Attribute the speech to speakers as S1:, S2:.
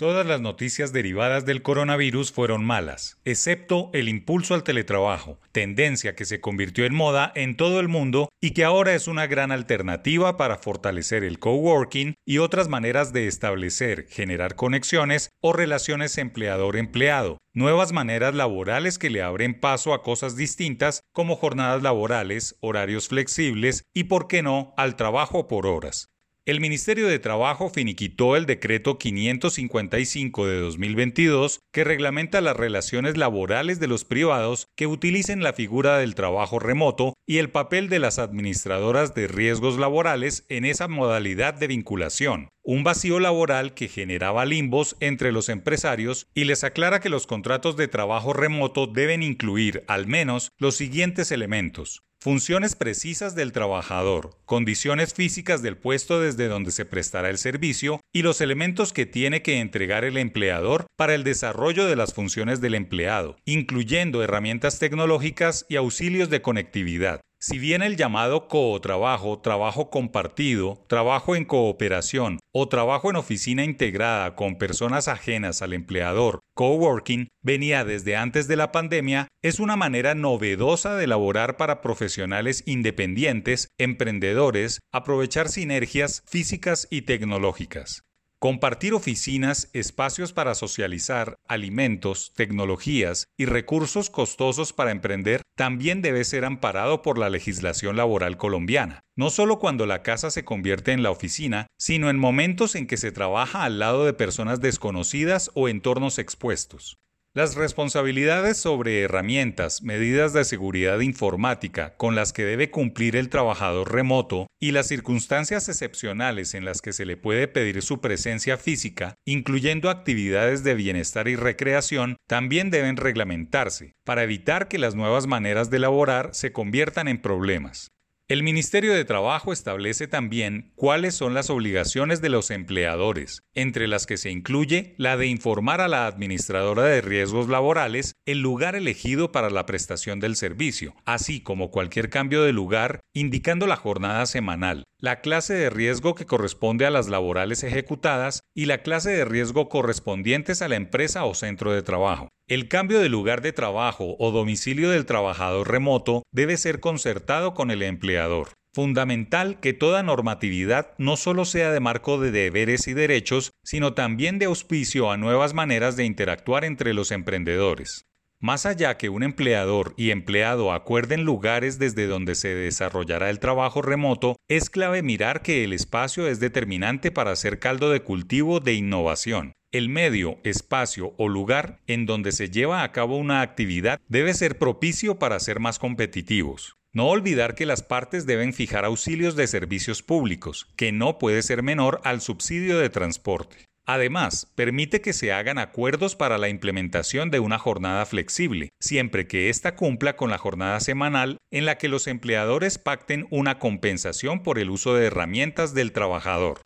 S1: Todas las noticias derivadas del coronavirus fueron malas, excepto el impulso al teletrabajo, tendencia que se convirtió en moda en todo el mundo y que ahora es una gran alternativa para fortalecer el coworking y otras maneras de establecer, generar conexiones o relaciones empleador-empleado, nuevas maneras laborales que le abren paso a cosas distintas como jornadas laborales, horarios flexibles y, por qué no, al trabajo por horas. El Ministerio de Trabajo finiquitó el decreto 555 de 2022 que reglamenta las relaciones laborales de los privados que utilicen la figura del trabajo remoto y el papel de las administradoras de riesgos laborales en esa modalidad de vinculación un vacío laboral que generaba limbos entre los empresarios y les aclara que los contratos de trabajo remoto deben incluir al menos los siguientes elementos. Funciones precisas del trabajador, condiciones físicas del puesto desde donde se prestará el servicio y los elementos que tiene que entregar el empleador para el desarrollo de las funciones del empleado, incluyendo herramientas tecnológicas y auxilios de conectividad. Si bien el llamado co-trabajo, trabajo compartido, trabajo en cooperación o trabajo en oficina integrada con personas ajenas al empleador, coworking, venía desde antes de la pandemia, es una manera novedosa de elaborar para profesionales independientes, emprendedores, aprovechar sinergias físicas y tecnológicas. Compartir oficinas, espacios para socializar, alimentos, tecnologías y recursos costosos para emprender también debe ser amparado por la legislación laboral colombiana, no solo cuando la casa se convierte en la oficina, sino en momentos en que se trabaja al lado de personas desconocidas o entornos expuestos. Las responsabilidades sobre herramientas, medidas de seguridad informática con las que debe cumplir el trabajador remoto y las circunstancias excepcionales en las que se le puede pedir su presencia física, incluyendo actividades de bienestar y recreación, también deben reglamentarse para evitar que las nuevas maneras de laborar se conviertan en problemas. El Ministerio de Trabajo establece también cuáles son las obligaciones de los empleadores, entre las que se incluye la de informar a la administradora de riesgos laborales el lugar elegido para la prestación del servicio, así como cualquier cambio de lugar, indicando la jornada semanal, la clase de riesgo que corresponde a las laborales ejecutadas y la clase de riesgo correspondientes a la empresa o centro de trabajo. El cambio de lugar de trabajo o domicilio del trabajador remoto debe ser concertado con el empleador. Fundamental que toda normatividad no solo sea de marco de deberes y derechos, sino también de auspicio a nuevas maneras de interactuar entre los emprendedores. Más allá que un empleador y empleado acuerden lugares desde donde se desarrollará el trabajo remoto, es clave mirar que el espacio es determinante para hacer caldo de cultivo de innovación. El medio, espacio o lugar en donde se lleva a cabo una actividad debe ser propicio para ser más competitivos. No olvidar que las partes deben fijar auxilios de servicios públicos, que no puede ser menor al subsidio de transporte. Además, permite que se hagan acuerdos para la implementación de una jornada flexible, siempre que ésta cumpla con la jornada semanal en la que los empleadores pacten una compensación por el uso de herramientas del trabajador.